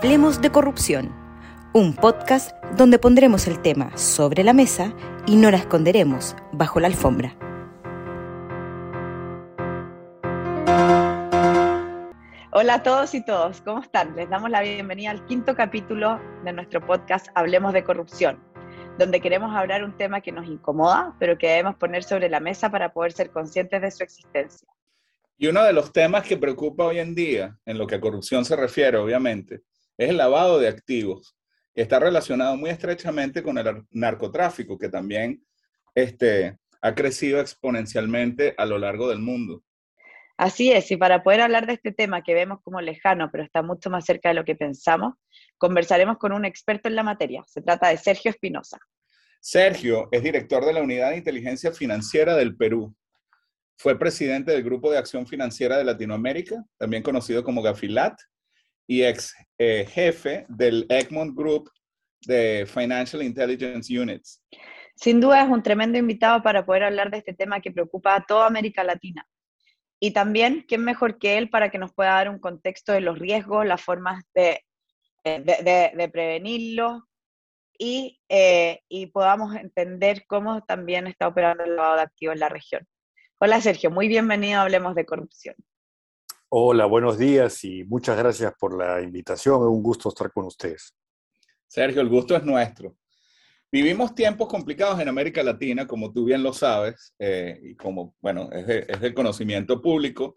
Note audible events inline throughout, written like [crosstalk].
Hablemos de corrupción, un podcast donde pondremos el tema sobre la mesa y no la esconderemos bajo la alfombra. Hola a todos y todos, ¿cómo están? Les damos la bienvenida al quinto capítulo de nuestro podcast Hablemos de corrupción, donde queremos hablar un tema que nos incomoda, pero que debemos poner sobre la mesa para poder ser conscientes de su existencia. Y uno de los temas que preocupa hoy en día, en lo que a corrupción se refiere, obviamente, es el lavado de activos, que está relacionado muy estrechamente con el narcotráfico, que también este, ha crecido exponencialmente a lo largo del mundo. Así es, y para poder hablar de este tema que vemos como lejano, pero está mucho más cerca de lo que pensamos, conversaremos con un experto en la materia. Se trata de Sergio Espinosa. Sergio es director de la Unidad de Inteligencia Financiera del Perú fue presidente del Grupo de Acción Financiera de Latinoamérica, también conocido como Gafilat, y ex eh, jefe del Egmont Group de Financial Intelligence Units. Sin duda es un tremendo invitado para poder hablar de este tema que preocupa a toda América Latina. Y también, ¿quién mejor que él para que nos pueda dar un contexto de los riesgos, las formas de, eh, de, prevenirlos y, eh, y podamos entender cómo también está operando el lavado de activos en la región? Hola Sergio, muy bienvenido a Hablemos de Corrupción. Hola, buenos días y muchas gracias por la invitación. Es un gusto estar con ustedes. Sergio, el gusto es nuestro. Vivimos tiempos complicados en América Latina, como tú bien lo sabes, eh, y como, bueno, es, de, del conocimiento público.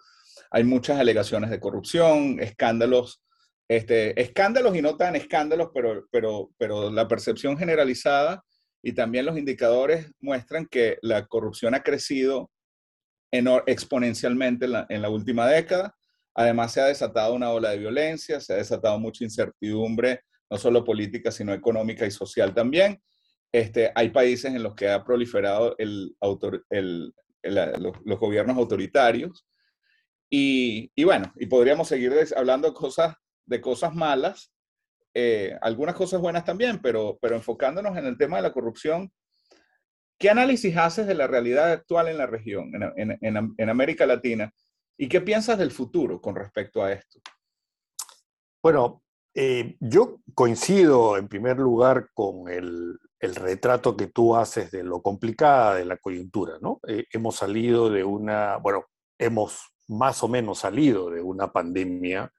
Hay muchas alegaciones de corrupción, escándalos, este, escándalos y no tan escándalos, pero, pero, pero la percepción generalizada y también los indicadores muestran que la corrupción ha crecido exponencialmente en la, última década. Además, se ha desatado una ola de violencia, se ha desatado mucha incertidumbre, no solo política, sino económica y social también. Este, hay países en los que ha proliferado el, los, gobiernos autoritarios. Y, bueno, y podríamos seguir hablando de cosas, de cosas malas, eh, algunas cosas buenas también, pero, pero enfocándonos en el tema de la corrupción, ¿Qué análisis haces de la realidad actual en la región, en, América Latina? ¿Y qué piensas del futuro con respecto a esto? Bueno, eh, yo coincido en primer lugar con el, retrato que tú haces de lo complicada de la coyuntura, ¿no? Eh, hemos salido de una, bueno, hemos más o menos salido de una pandemia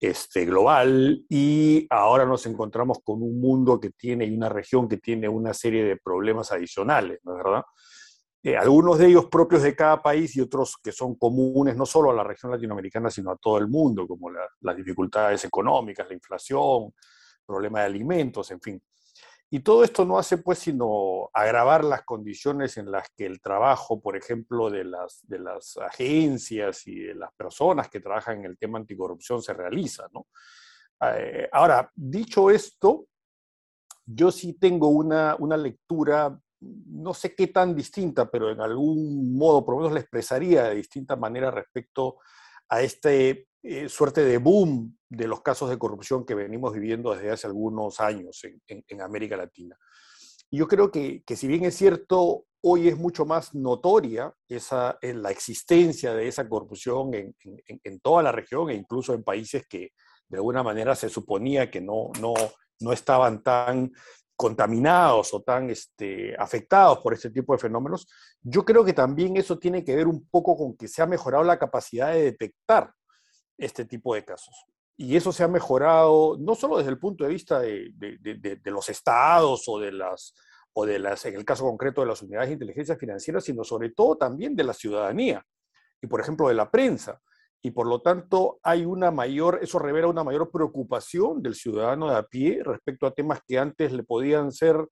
este, global y ahora nos encontramos con un mundo que tiene y una región que tiene una serie de problemas adicionales, ¿no es verdad? Eh, algunos de ellos propios de cada país y otros que son comunes no solo a la región latinoamericana, sino a todo el mundo, como las dificultades económicas, la inflación, problema de alimentos, en fin. Y todo esto no hace pues sino agravar las condiciones en las que el trabajo, por ejemplo, de las, de las agencias y de las personas que trabajan en el tema anticorrupción se realiza. ¿no? Eh, ahora, dicho esto, yo sí tengo una, una lectura, no sé qué tan distinta, pero en algún modo, por lo menos la expresaría de distinta manera respecto a este eh, suerte de boom de los casos de corrupción que venimos viviendo desde hace algunos años en, América Latina. Yo creo que, que, si bien es cierto, hoy es mucho más notoria esa, eh, la existencia de esa corrupción en, en, toda la región e incluso en países que de alguna manera se suponía que no, no, no estaban tan contaminados o tan este, afectados por este tipo de fenómenos, yo creo que también eso tiene que ver un poco con que se ha mejorado la capacidad de detectar este tipo de casos. Y eso se ha mejorado no solo desde el punto de vista de, los estados o de las, o de las, en el caso concreto de las unidades de inteligencia financiera, sino sobre todo también de la ciudadanía y, por ejemplo, de la prensa. Y por lo tanto hay una mayor, eso revela una mayor preocupación del ciudadano de a pie respecto a temas que antes le podían ser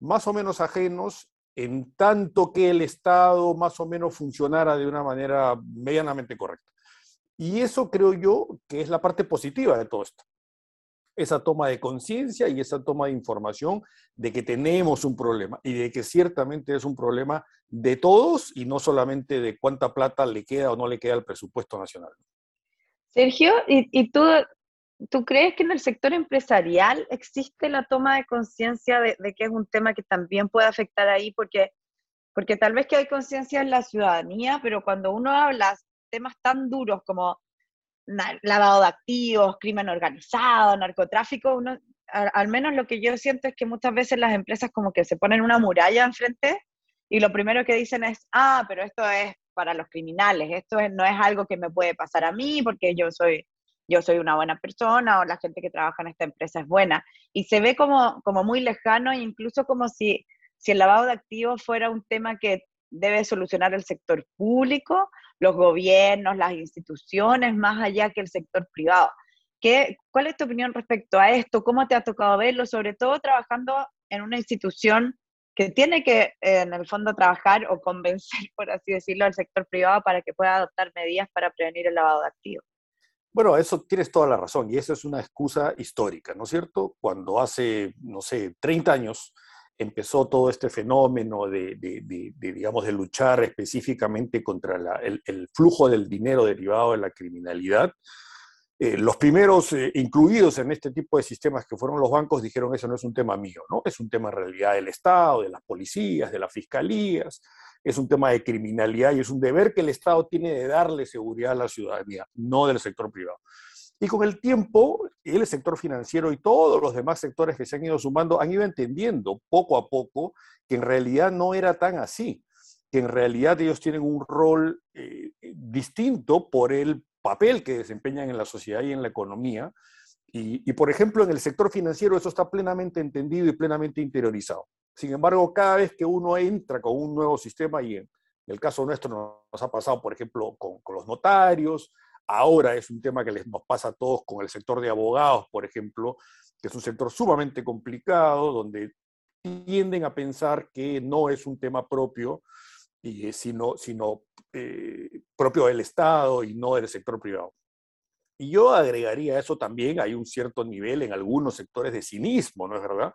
más o menos ajenos en tanto que el Estado más o menos funcionara de una manera medianamente correcta. Y eso creo yo que es la parte positiva de todo esto. Esa toma de conciencia y esa toma de información de que tenemos un problema y de que ciertamente es un problema de todos y no solamente de cuánta plata le queda o no le queda al presupuesto nacional. Sergio, ¿y, tú, tú crees que en el sector empresarial existe la toma de conciencia de, de, que es un tema que también puede afectar ahí? Porque, porque tal vez que hay conciencia en la ciudadanía, pero cuando uno habla temas tan duros como lavado de activos, crimen organizado, narcotráfico, uno, al, menos lo que yo siento es que muchas veces las empresas como que se ponen una muralla enfrente y lo primero que dicen es, ah, pero esto es para los criminales, esto no es algo que me puede pasar a mí porque yo soy, yo soy una buena persona o la gente que trabaja en esta empresa es buena. Y se ve como, muy lejano e incluso como si el lavado de activos fuera un tema que debe solucionar el sector público, los gobiernos, las instituciones, más allá que el sector privado. ¿Qué, ¿Cuál es tu opinión respecto a esto? ¿Cómo te ha tocado verlo? Sobre todo trabajando en una institución que tiene que, en el fondo, trabajar o convencer, por así decirlo, al sector privado para que pueda adoptar medidas para prevenir el lavado de activos. Bueno, eso tienes toda la razón y eso es una excusa histórica, ¿no es cierto? Cuando hace, no sé, 30 años empezó todo este fenómeno de, digamos, de luchar específicamente contra el, el, flujo del dinero derivado de la criminalidad, eh, los primeros eh, incluidos en este tipo de sistemas que fueron los bancos dijeron eso no es un tema mío, ¿no? Es un tema en realidad del Estado, de las policías, de las fiscalías, es un tema de criminalidad y es un deber que el Estado tiene de darle seguridad a la ciudadanía, no del sector privado. Y con el tiempo, el sector financiero y todos los demás sectores que se han ido sumando han ido entendiendo poco a poco que en realidad no era tan así, que en realidad ellos tienen un rol eh, distinto por el papel que desempeñan en la sociedad y en la economía. Y, por ejemplo, en el sector financiero eso está plenamente entendido y plenamente interiorizado. Sin embargo, cada vez que uno entra con un nuevo sistema, y en, el caso nuestro nos ha pasado, por ejemplo, con, los notarios, ahora es un tema que les, pasa a todos con el sector de abogados, por ejemplo, que es un sector sumamente complicado, donde tienden a pensar que no es un tema propio y, sino, sino eh, propio del Estado y no del sector privado. Y yo agregaría eso también, hay un cierto nivel en algunos sectores de cinismo, ¿no es verdad?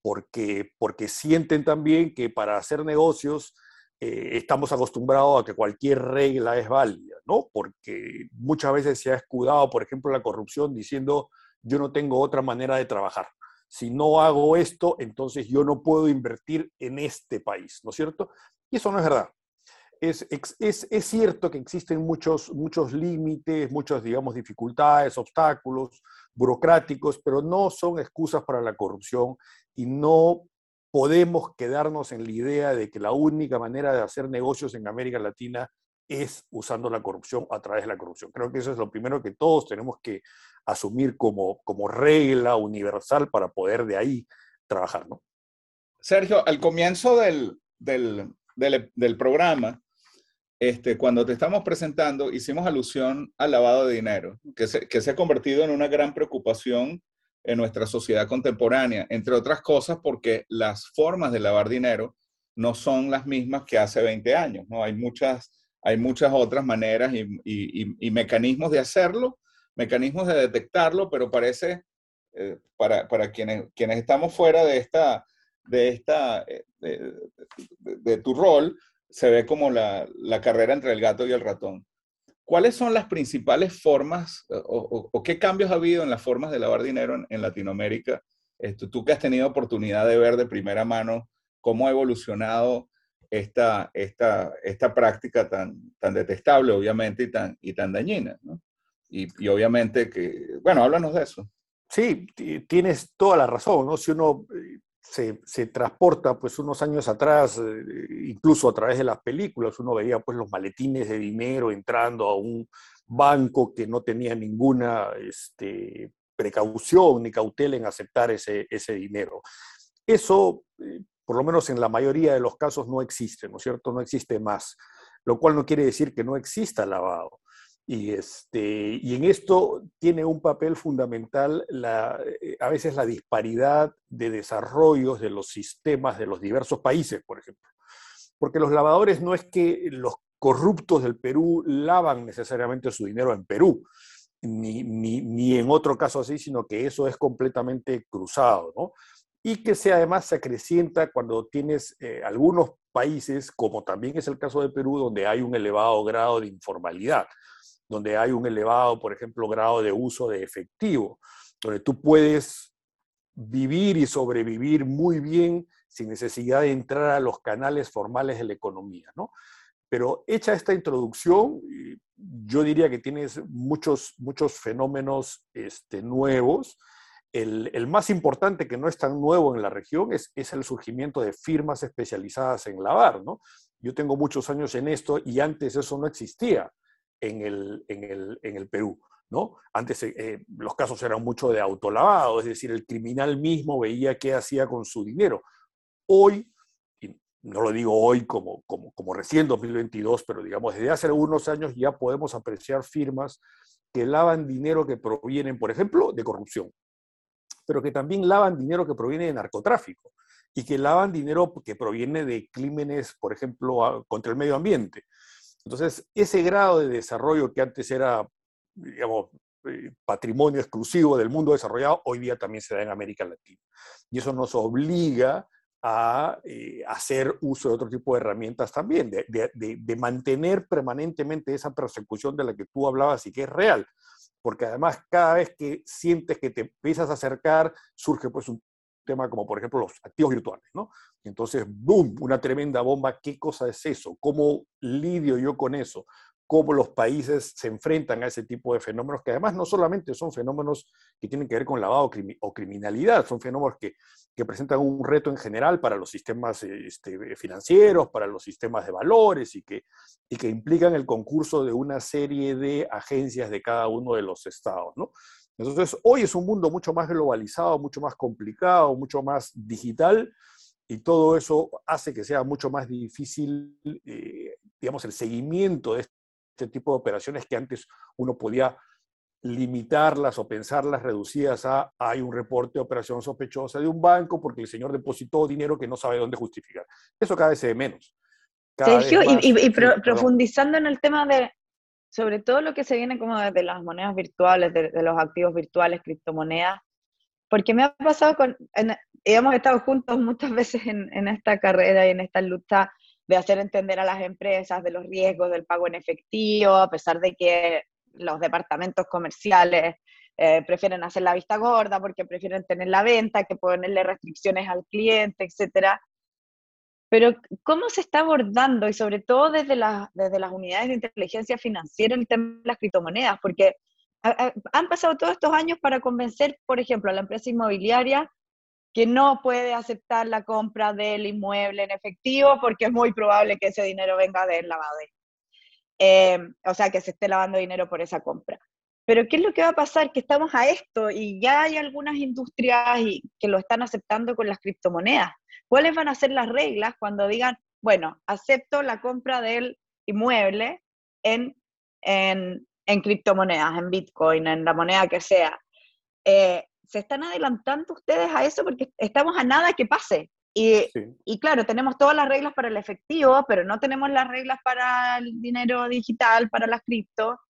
Porque, porque sienten también que para hacer negocios eh, estamos acostumbrados a que cualquier regla es válida, ¿no? Porque muchas veces se ha escudado, por ejemplo, la corrupción diciendo yo no tengo otra manera de trabajar. Si no hago esto, entonces yo no puedo invertir en este país, ¿no es cierto? Y eso no es verdad. Es, es, es, cierto que existen muchos, muchos límites, muchas, digamos, dificultades, obstáculos burocráticos, pero no son excusas para la corrupción y no podemos quedarnos en la idea de que la única manera de hacer negocios en América Latina es usando la corrupción a través de la corrupción. Creo que eso es lo primero que todos tenemos que asumir como, como regla universal para poder de ahí trabajar, ¿no? Sergio, al comienzo del, del, del, programa, este, cuando te estamos presentando, hicimos alusión al lavado de dinero, que se, que se ha convertido en una gran preocupación en nuestra sociedad contemporánea, entre otras cosas porque las formas de lavar dinero no son las mismas que hace 20 años, ¿no? Hay muchas, hay muchas otras maneras y, mecanismos de hacerlo, mecanismos de detectarlo, pero parece, eh, para, para quienes, quienes estamos fuera de esta, de, esta, eh, de, tu rol se ve como la, carrera entre el gato y el ratón. ¿Cuáles son las principales formas o, qué cambios ha habido en las formas de lavar dinero en, Latinoamérica? Esto, tú que has tenido oportunidad de ver de primera mano cómo ha evolucionado esta, esta, esta práctica tan, tan detestable, obviamente, y tan, y tan dañina. Y, y, obviamente que, bueno, háblanos de eso. Sí, tienes toda la razón, ¿no? Si uno eh, se, transporta pues unos años atrás, eh, incluso a través de las películas, uno veía pues los maletines de dinero entrando a un banco que no tenía ninguna este, precaución ni cautela en aceptar ese, ese dinero. Eso, eh, por lo menos en la mayoría de los casos, no existe, ¿no es cierto? No existe más, lo cual no quiere decir que no exista lavado. Y, este, y en esto tiene un papel fundamental eh, a veces la disparidad de desarrollos de los sistemas de los diversos países, por ejemplo. Porque los lavadores no es que los corruptos del Perú lavan necesariamente su dinero en Perú, ni, ni, ni en otro caso así, sino que eso es completamente cruzado, ¿no? Y que se además se acrecienta cuando tienes eh, algunos países, como también es el caso de Perú, donde hay un elevado grado de informalidad donde hay un elevado, por ejemplo, grado de uso de efectivo, donde tú puedes vivir y sobrevivir muy bien sin necesidad de entrar a los canales formales de la economía, ¿no? Pero hecha esta introducción, yo diría que tienes muchos, muchos fenómenos este, nuevos. El, más importante, que no es tan nuevo en la región, es, el surgimiento de firmas especializadas en lavar. ¿no? Yo tengo muchos años en esto y antes eso no existía en el, en el, en el Perú. ¿no? Antes eh, los casos eran mucho de autolavado, es decir, el criminal mismo veía qué hacía con su dinero. Hoy, no lo digo hoy como, como, como recién 2022, pero digamos desde hace algunos años ya podemos apreciar firmas que lavan dinero que provienen, por ejemplo, de corrupción, pero que también lavan dinero que proviene de narcotráfico y que lavan dinero que proviene de crímenes, por ejemplo, contra el medio ambiente. Entonces, ese grado de desarrollo que antes era digamos, eh, patrimonio exclusivo del mundo desarrollado, hoy día también se da en América Latina. Y eso nos obliga a eh, hacer uso de otro tipo de herramientas también, de, de, mantener permanentemente esa persecución de la que tú hablabas y que es real. Porque además cada vez que sientes que te empiezas a acercar, surge pues un tema como por ejemplo los activos virtuales, ¿no? entonces, ¡boom!, una tremenda bomba, ¿qué cosa es eso? ¿Cómo lidio yo con eso? Cómo los países se enfrentan a ese tipo de fenómenos, que además no solamente son fenómenos que tienen que ver con lavado o criminalidad, son fenómenos que, que presentan un reto en general para los sistemas este, financieros, para los sistemas de valores y que, implican el concurso de una serie de agencias de cada uno de los estados. Entonces, hoy es un mundo mucho más globalizado, mucho más complicado, mucho más digital, y todo eso hace que sea mucho más difícil, eh, digamos, el seguimiento de este tipo de operaciones que antes uno podía limitarlas o pensarlas reducidas a hay un reporte de operación sospechosa de un banco porque el señor depositó dinero que no sabe dónde justificar. Eso cada vez se ve menos. Sergio, y, profundizando en el tema de, sobre todo lo que se viene como de, las monedas virtuales, de, los activos virtuales, criptomonedas, porque me ha pasado con, hemos estado juntos muchas veces en, en esta carrera y en esta lucha de hacer entender a las empresas de los riesgos del pago en efectivo, a pesar de que los departamentos comerciales eh, prefieren hacer la vista gorda porque prefieren tener la venta, que ponerle restricciones al cliente, etc. Pero ¿cómo se está abordando, y sobre todo desde, desde las unidades de inteligencia financiera, el tema de las criptomonedas? Porque han pasado todos estos años para convencer, por ejemplo, a la empresa inmobiliaria que no puede aceptar la compra del inmueble en efectivo porque es muy probable que ese dinero venga del lavadero. Eh, o sea, que se esté lavando dinero por esa compra. Pero ¿qué es lo que va a pasar? Que estamos a esto y ya hay algunas industrias y, que lo están aceptando con las criptomonedas. ¿Cuáles van a ser las reglas cuando digan, bueno, acepto la compra del inmueble en, en, criptomonedas, en Bitcoin, en la moneda que sea? Eh, se están adelantando ustedes a eso porque estamos a nada que pase. Y, y, claro, tenemos todas las reglas para el efectivo, pero no tenemos las reglas para el dinero digital, para las cripto,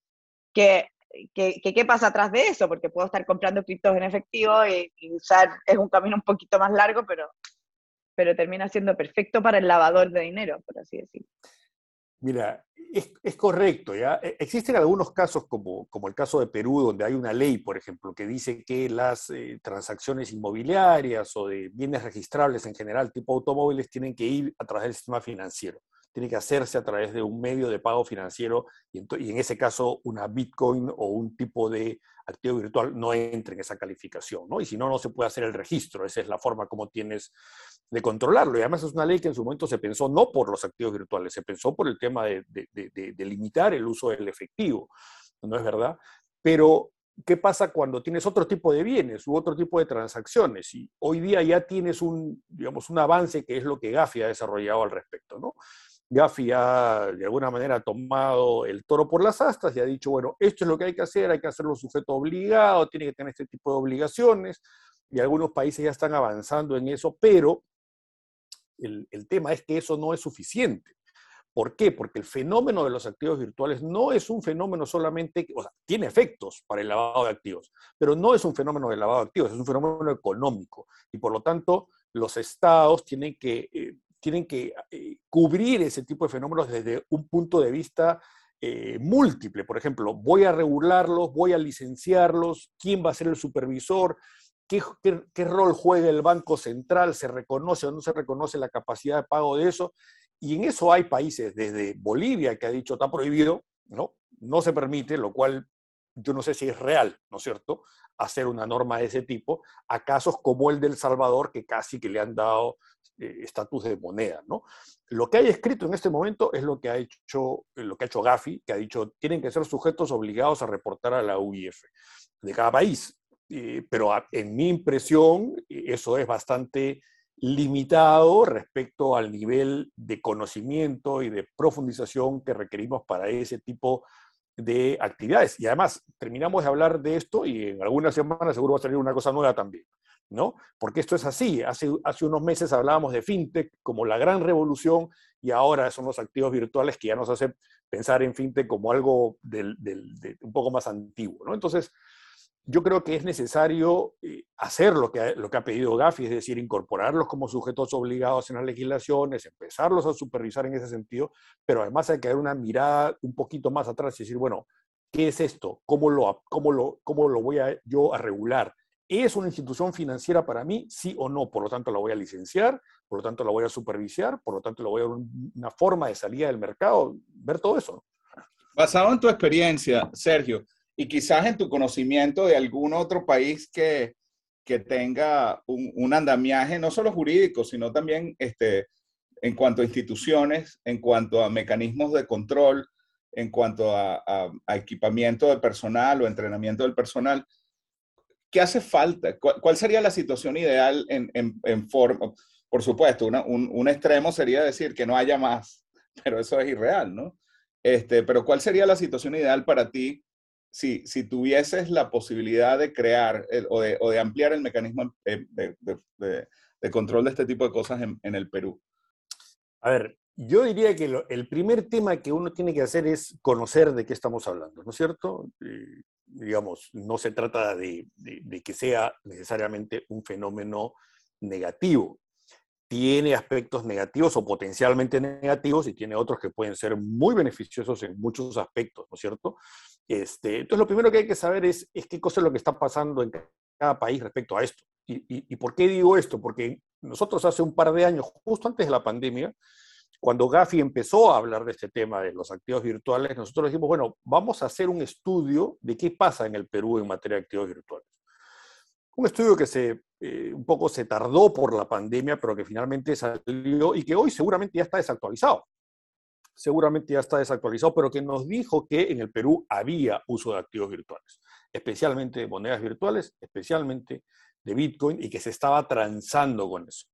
que, que, qué pasa atrás de eso, porque puedo estar comprando criptos en efectivo y, usar, es un camino un poquito más largo, pero, pero termina siendo perfecto para el lavador de dinero, por así decirlo. Mira, es, correcto, ¿ya? E, existen algunos casos, como, como, el caso de Perú, donde hay una ley, por ejemplo, que dice que las eh, transacciones inmobiliarias o de bienes registrables en general, tipo automóviles, tienen que ir a través del sistema financiero tiene que hacerse a través de un medio de pago financiero y en, ese caso una Bitcoin o un tipo de activo virtual no entra en esa calificación, ¿no? Y si no, no se puede hacer el registro, esa es la forma como tienes de controlarlo. Y además es una ley que en su momento se pensó no por los activos virtuales, se pensó por el tema de, de limitar el uso del efectivo, ¿no es verdad? Pero ¿qué pasa cuando tienes otro tipo de bienes u otro tipo de transacciones? Y hoy día ya tienes un, digamos, un avance que es lo que Gafi ha desarrollado al respecto, ¿no? Gafi ha de alguna manera tomado el toro por las astas y ha dicho, bueno, esto es lo que hay que hacer, hay que hacerlo sujeto obligado, tiene que tener este tipo de obligaciones, y algunos países ya están avanzando en eso, pero el, tema es que eso no es suficiente. ¿Por qué? Porque el fenómeno de los activos virtuales no es un fenómeno solamente, o sea, tiene efectos para el lavado de activos, pero no es un fenómeno de lavado de activos, es un fenómeno económico. Y por lo tanto, los estados tienen que eh, tienen que eh, cubrir ese tipo de fenómenos desde un punto de vista eh, múltiple. Por ejemplo, voy a regularlos, voy a licenciarlos, quién va a ser el supervisor, ¿Qué, rol juega el Banco Central, se reconoce o no se reconoce la capacidad de pago de eso. y en eso hay países, desde Bolivia, que ha dicho está prohibido, ¿no? No se permite, lo cual yo no sé si es real, ¿no es cierto?, hacer una norma de ese tipo a casos como el del Salvador, que casi que le han dado eh, estatus de moneda, ¿no? Lo que hay escrito en este momento es lo que ha hecho, lo que ha hecho Gafi, que ha dicho tienen que ser sujetos obligados a reportar a la UIF de cada país. Eh, pero en mi impresión, eso es bastante limitado respecto al nivel de conocimiento y de profundización que requerimos para ese tipo de actividades. Y además, terminamos de hablar de esto y en algunas semanas seguro va a salir una cosa nueva también, ¿no? Porque esto es así. Hace, hace unos meses hablábamos de fintech como la gran revolución y ahora son los activos virtuales que ya nos hacen pensar en fintech como algo del, de, un poco más antiguo, ¿no? Entonces, yo creo que es necesario eh, hacer lo que, ha, lo que ha pedido Gafi, es decir, incorporarlos como sujetos obligados en las legislaciones, empezarlos a supervisar en ese sentido, pero además hay que dar una mirada un poquito más atrás y decir, bueno, ¿qué es esto? ¿Cómo lo, cómo lo, cómo lo voy a, yo a regular? ¿Es una institución financiera para mí? Sí o no. Por lo tanto, la voy a licenciar, por lo tanto, la voy a supervisar, por lo tanto, la voy a dar una forma de salida del mercado, ver todo eso. Basado en tu experiencia, Sergio, y quizás en tu conocimiento de algún otro país que, que tenga un, andamiaje no solo jurídico, sino también este, en cuanto a instituciones, en cuanto a mecanismos de control, en cuanto a, equipamiento de personal o entrenamiento del personal. ¿Qué hace falta? ¿Cuál, sería la situación ideal en, en, en forma? Por supuesto, un, un, extremo sería decir que no haya más, [laughs] pero eso es irreal, ¿no? Este, pero ¿cuál sería la situación ideal para ti si, si tuvieses la posibilidad de crear o, de, o, de, ampliar el mecanismo de, de, de, control de este tipo de cosas en, el Perú? A ver, yo diría que el primer tema que uno tiene que hacer es conocer de qué estamos hablando, ¿no es cierto? Eh, digamos, no se trata de, que sea necesariamente un fenómeno negativo tiene aspectos negativos o potencialmente negativos y tiene otros que pueden ser muy beneficiosos en muchos aspectos, ¿no es cierto? Este, entonces, lo primero que hay que saber es, es qué cosa es lo que está pasando en cada país respecto a esto. Y, y, ¿Y por qué digo esto? Porque nosotros hace un par de años, justo antes de la pandemia, cuando Gafi empezó a hablar de este tema de los activos virtuales, nosotros dijimos, bueno, vamos a hacer un estudio de qué pasa en el Perú en materia de activos virtuales. Un estudio que se, eh, un poco se tardó por la pandemia, pero que finalmente salió y que hoy seguramente ya está desactualizado. Seguramente ya está desactualizado, pero que nos dijo que en el Perú había uso de activos virtuales, especialmente de monedas virtuales, especialmente de Bitcoin, y que se estaba transando con eso.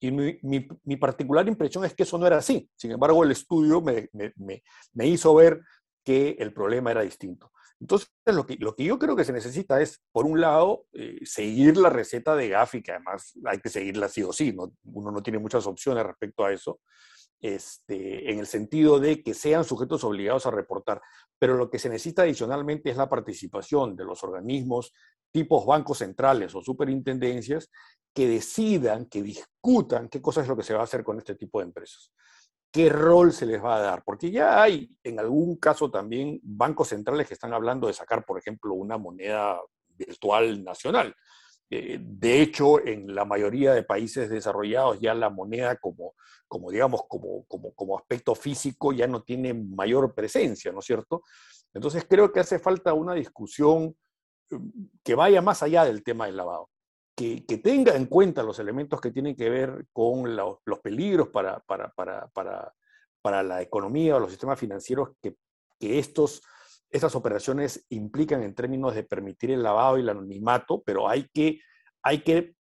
Y mi, particular impresión es que eso no era así. Sin embargo, el estudio me, hizo ver que el problema era distinto. Entonces, lo que, yo creo que se necesita es, por un lado, eh, seguir la receta de Gafi, que además hay que seguirla sí o sí, ¿no? uno no tiene muchas opciones respecto a eso, este, en el sentido de que sean sujetos obligados a reportar. Pero lo que se necesita adicionalmente es la participación de los organismos tipos bancos centrales o superintendencias que decidan, que discutan qué cosa es lo que se va a hacer con este tipo de empresas qué rol se les va a dar, porque ya hay en algún caso también bancos centrales que están hablando de sacar, por ejemplo, una moneda virtual nacional. Eh, de hecho, en la mayoría de países desarrollados ya la moneda como, como digamos, como, como, como aspecto físico ya no tiene mayor presencia, ¿no es cierto? Entonces creo que hace falta una discusión mm, que vaya más allá del tema del lavado que, tenga en cuenta los elementos que tienen que ver con lo, los peligros para, para, para, para, la economía o los sistemas financieros que, que estos, estas operaciones implican en términos de permitir el lavado y el anonimato, pero hay que, hay que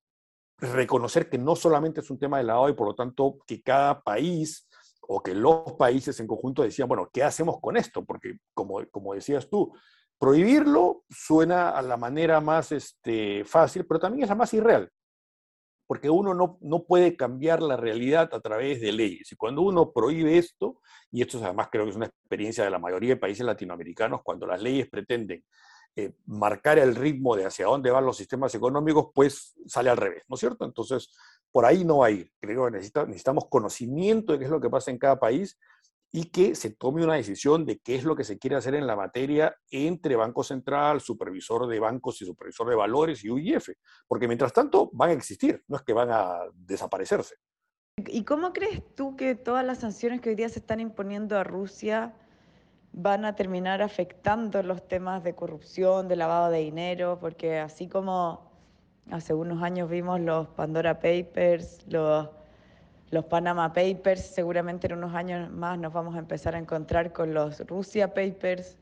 reconocer que no solamente es un tema de lavado y por lo tanto que cada país o que los países en conjunto decían, bueno, ¿qué hacemos con esto? Porque como, como decías tú, Prohibirlo suena a la manera más este, fácil, pero también es la más irreal, porque uno no, no, puede cambiar la realidad a través de leyes. Y cuando uno prohíbe esto, y esto además creo que es una experiencia de la mayoría de países latinoamericanos, cuando las leyes pretenden eh, marcar el ritmo de hacia dónde van los sistemas económicos, pues sale al revés, ¿no es cierto? Entonces, por ahí no va a ir. Creo que necesitamos conocimiento de qué es lo que pasa en cada país y que se tome una decisión de qué es lo que se quiere hacer en la materia entre Banco Central, supervisor de bancos y supervisor de valores y UIF, porque mientras tanto van a existir, no es que van a desaparecerse. ¿Y cómo crees tú que todas las sanciones que hoy día se están imponiendo a Rusia van a terminar afectando los temas de corrupción, de lavado de dinero? Porque así como hace unos años vimos los Pandora Papers, los, los Panama Papers, seguramente en unos años más nos vamos a empezar a encontrar con los Rusia Papers.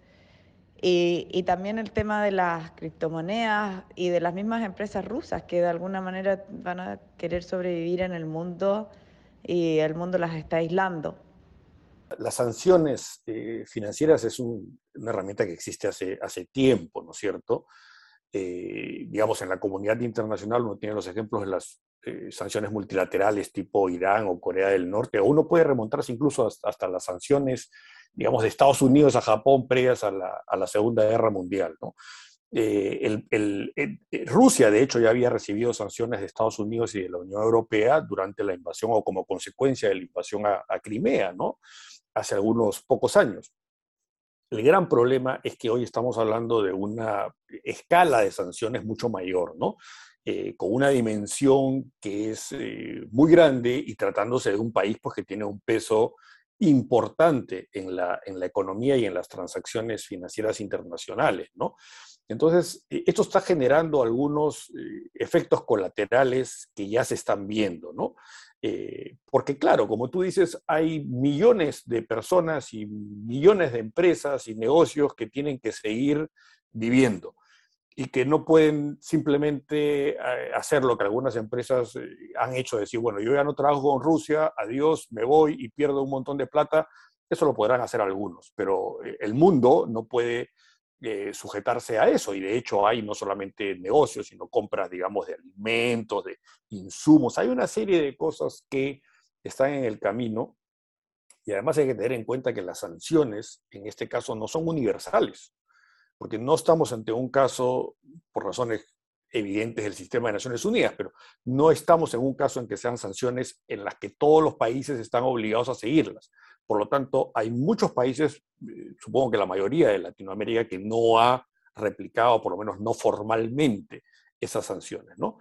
Y, y, también el tema de las criptomonedas y de las mismas empresas rusas que de alguna manera van a querer sobrevivir en el mundo y el mundo las está aislando. Las sanciones eh, financieras es un, una herramienta que existe hace, hace tiempo, ¿no es cierto? Eh, digamos, en la comunidad internacional uno tiene los ejemplos de las eh, sanciones multilaterales tipo Irán o Corea del Norte, o uno puede remontarse incluso hasta, las sanciones, digamos, de Estados Unidos a Japón previas a la, Segunda Guerra Mundial, ¿no? Eh, el, el, Rusia, de hecho, ya había recibido sanciones de Estados Unidos y de la Unión Europea durante la invasión o como consecuencia de la invasión a, a Crimea, ¿no? Hace algunos pocos años. El gran problema es que hoy estamos hablando de una escala de sanciones mucho mayor, ¿no? Eh, con una dimensión que es eh, muy grande y tratándose de un país pues, que tiene un peso importante en la, en la economía y en las transacciones financieras internacionales, ¿no? Entonces, eh, esto está generando algunos efectos colaterales que ya se están viendo, ¿no? Porque claro, como tú dices, hay millones de personas y millones de empresas y negocios que tienen que seguir viviendo y que no pueden simplemente hacer lo que algunas empresas han hecho, decir, bueno, yo ya no trabajo con Rusia, adiós, me voy y pierdo un montón de plata. Eso lo podrán hacer algunos, pero el mundo no puede eh, sujetarse a eso. Y de hecho hay no solamente negocios, sino compras, digamos, de alimentos, de insumos. Hay una serie de cosas que están en el camino. Y además hay que tener en cuenta que las sanciones, en este caso, no son universales, porque no estamos ante un caso, por razones evidentes del sistema de Naciones Unidas, pero no estamos en un caso en que sean sanciones en las que todos los países están obligados a seguirlas. Por lo tanto, hay muchos países, eh, supongo que la mayoría de Latinoamérica, que no ha replicado, por lo menos no formalmente, esas sanciones, ¿no?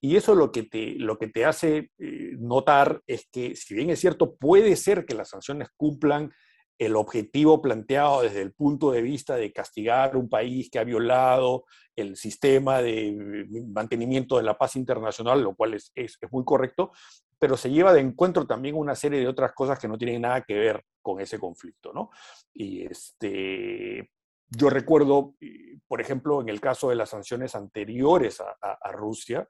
Y eso lo que te, lo que te hace eh, notar es que, si bien es cierto, puede ser que las sanciones cumplan el objetivo planteado desde el punto de vista de castigar un país que ha violado el sistema de mantenimiento de la paz internacional, lo cual es, es, muy correcto, pero se lleva de encuentro también una serie de otras cosas que no tienen nada que ver con ese conflicto, ¿no? Y este, yo recuerdo, por ejemplo, en el caso de las sanciones anteriores a, a, a Rusia,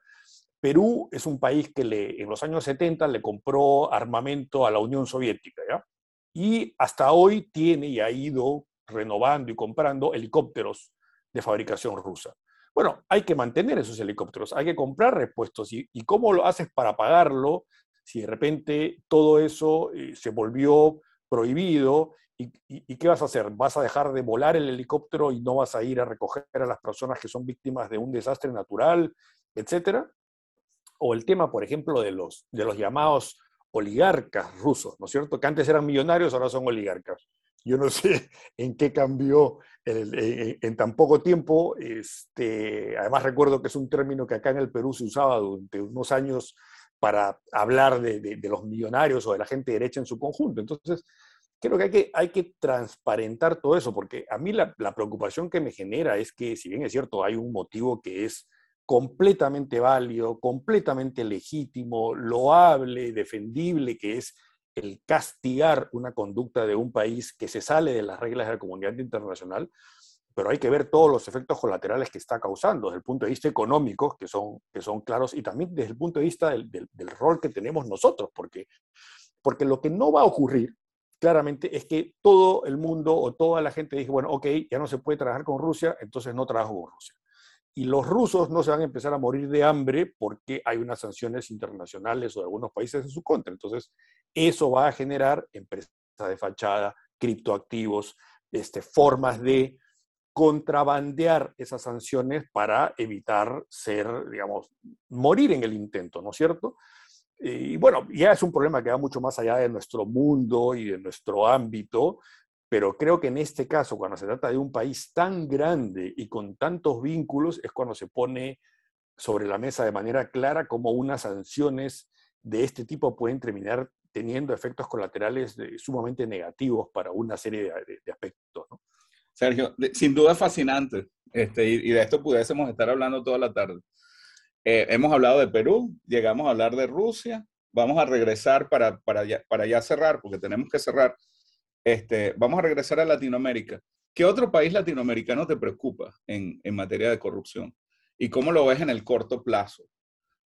Perú es un país que le, en los años 70 le compró armamento a la Unión Soviética, ¿ya? Y hasta hoy tiene y ha ido renovando y comprando helicópteros de fabricación rusa. Bueno, hay que mantener esos helicópteros, hay que comprar repuestos. ¿Y, cómo lo haces para pagarlo si de repente todo eso eh, se volvió prohibido? ¿Y, y, y qué vas a hacer? ¿Vas a dejar de volar el helicóptero y no vas a ir a recoger a las personas que son víctimas de un desastre natural, etcétera? O el tema, por ejemplo, de los, de los llamados oligarcas rusos, ¿no es cierto? Que antes eran millonarios, ahora son oligarcas. Yo no [laughs] sé en qué cambió en, tan poco tiempo. Este, además recuerdo que es un término que acá en el Perú se usaba durante unos años para hablar de, los millonarios o de la gente derecha en su conjunto. Entonces, creo que hay que, hay que transparentar todo eso, porque a mí la preocupación que me genera es que, si bien es cierto, hay un motivo que es completamente válido, completamente legítimo, loable, defendible, que es el castigar una conducta de un país que se sale de las reglas de la comunidad internacional, pero hay que ver todos los efectos colaterales que está causando desde el punto de vista económico, que son, que son claros, y también desde el punto de vista del, del, rol que tenemos nosotros, porque, porque lo que no va a ocurrir claramente es que todo el mundo o toda la gente dice, bueno, ok, ya no se puede trabajar con Rusia, entonces no trabajo con Rusia y los rusos no se van a empezar a morir de hambre porque hay unas sanciones internacionales o de algunos países en su contra. Entonces, eso va a generar empresas de fachada, criptoactivos, este, formas de contrabandear esas sanciones para evitar ser, digamos, morir en el intento, ¿no es cierto? Y bueno, ya es un problema que va mucho más allá de nuestro mundo y de nuestro ámbito, pero creo que en este caso, cuando se trata de un país tan grande y con tantos vínculos, es cuando se pone sobre la mesa de manera clara como unas sanciones de este tipo pueden terminar teniendo efectos colaterales sumamente negativos para una serie de, aspectos. Sergio, sin duda fascinante, este, y, de esto pudiésemos estar hablando toda la tarde. Eh, hemos hablado de Perú, llegamos a hablar de Rusia, vamos a regresar para, para, ya, para ya cerrar, porque tenemos que cerrar, este, vamos a regresar a Latinoamérica. ¿Qué otro país latinoamericano te preocupa en, materia de corrupción? ¿Y cómo lo ves en el corto plazo?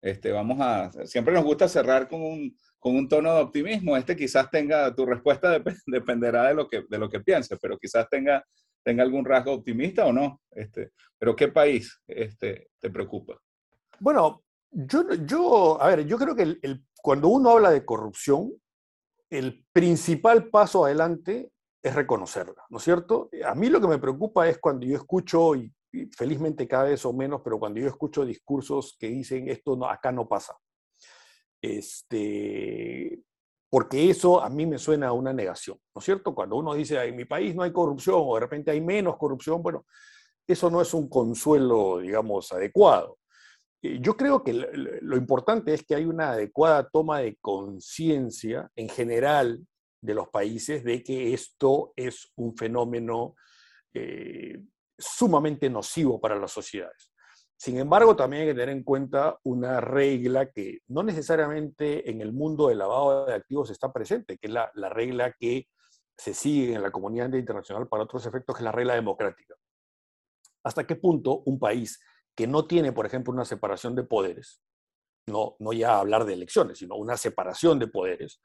Este, vamos a, siempre nos gusta cerrar con un, con un tono de optimismo. Este quizás tenga, tu respuesta [laughs] dependerá de lo que, de lo que pienses, pero quizás tenga, tenga algún rasgo optimista o no. Este, pero ¿qué país este, te preocupa? Bueno, yo, yo, a ver, yo creo que el, cuando uno habla de corrupción, el principal paso adelante es reconocerla, ¿no es cierto? A mí lo que me preocupa es cuando yo escucho, y, felizmente cada vez o menos, pero cuando yo escucho discursos que dicen esto no, acá no pasa. Este, porque eso a mí me suena a una negación, ¿no es cierto? Cuando uno dice, en mi país no hay corrupción o de repente hay menos corrupción, bueno, eso no es un consuelo, digamos, adecuado. Eh, yo creo que lo importante es que hay una adecuada toma de conciencia en general de los países de que esto es un fenómeno eh, sumamente nocivo para las sociedades. Sin embargo, también hay que tener en cuenta una regla que no necesariamente en el mundo del lavado de activos está presente, que es la, la regla que se sigue en la comunidad internacional para otros efectos, que es la regla democrática. ¿Hasta qué punto un país que no tiene, por ejemplo, una separación de poderes, no, no ya hablar de elecciones, sino una separación de poderes,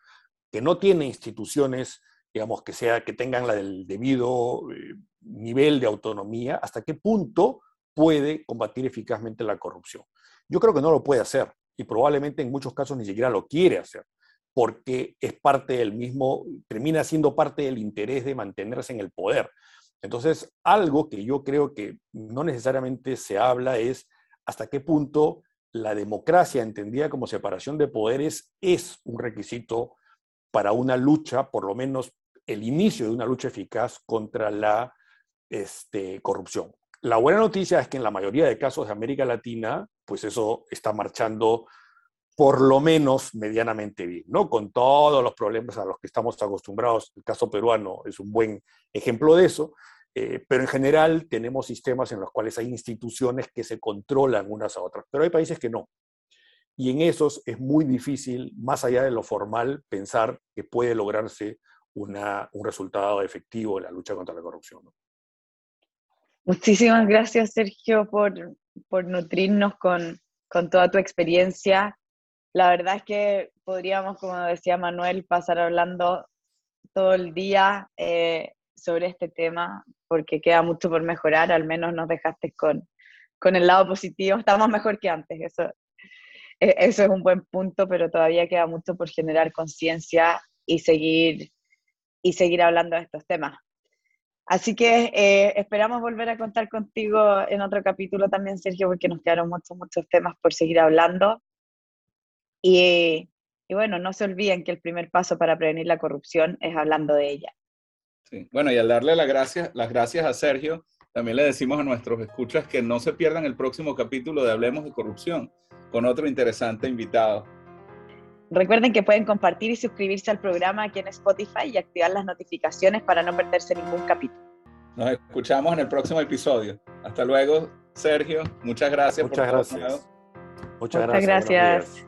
que no tiene instituciones, digamos, que, sea, que tengan la del debido eh, nivel de autonomía, hasta qué punto puede combatir eficazmente la corrupción. Yo creo que no lo puede hacer y probablemente en muchos casos ni siquiera lo quiere hacer, porque es parte del mismo, termina siendo parte del interés de mantenerse en el poder. Entonces, algo que yo creo que no necesariamente se habla es hasta qué punto la democracia entendida como separación de poderes es un requisito para una lucha, por lo menos el inicio de una lucha eficaz contra la este, corrupción. La buena noticia es que en la mayoría de casos de América Latina, pues eso está marchando por lo menos medianamente bien, ¿no? Con todos los problemas a los que estamos acostumbrados. El caso peruano es un buen ejemplo de eso, eh, pero en general tenemos sistemas en los cuales hay instituciones que se controlan unas a otras, pero hay países que no. Y en esos es muy difícil, más allá de lo formal, pensar que puede lograrse una, un resultado efectivo en la lucha contra la corrupción. Muchísimas gracias, Sergio, por, por nutrirnos con, con toda tu experiencia la verdad es que podríamos, como decía Manuel, pasar hablando todo el día eh, sobre este tema, porque queda mucho por mejorar, al menos nos dejaste con, con el lado positivo, estamos mejor que antes, eso, e, eso es un buen punto, pero todavía queda mucho por generar conciencia y seguir, y seguir hablando de estos temas. Así que eh, esperamos volver a contar contigo en otro capítulo también, Sergio, porque nos quedaron muchos, muchos temas por seguir hablando. Y, bueno, no se olviden que el primer paso para prevenir la corrupción es hablando de ella. Sí. Bueno, y al darle las gracias, las gracias a Sergio, también le decimos a nuestros escuchas que no se pierdan el próximo capítulo de Hablemos de Corrupción con otro interesante invitado. Recuerden que pueden compartir y suscribirse al programa aquí en Spotify y activar las notificaciones para no perderse ningún capítulo. Nos escuchamos en el próximo episodio. Hasta luego, Sergio. Muchas gracias Muchas gracias. Muchas, Muchas gracias.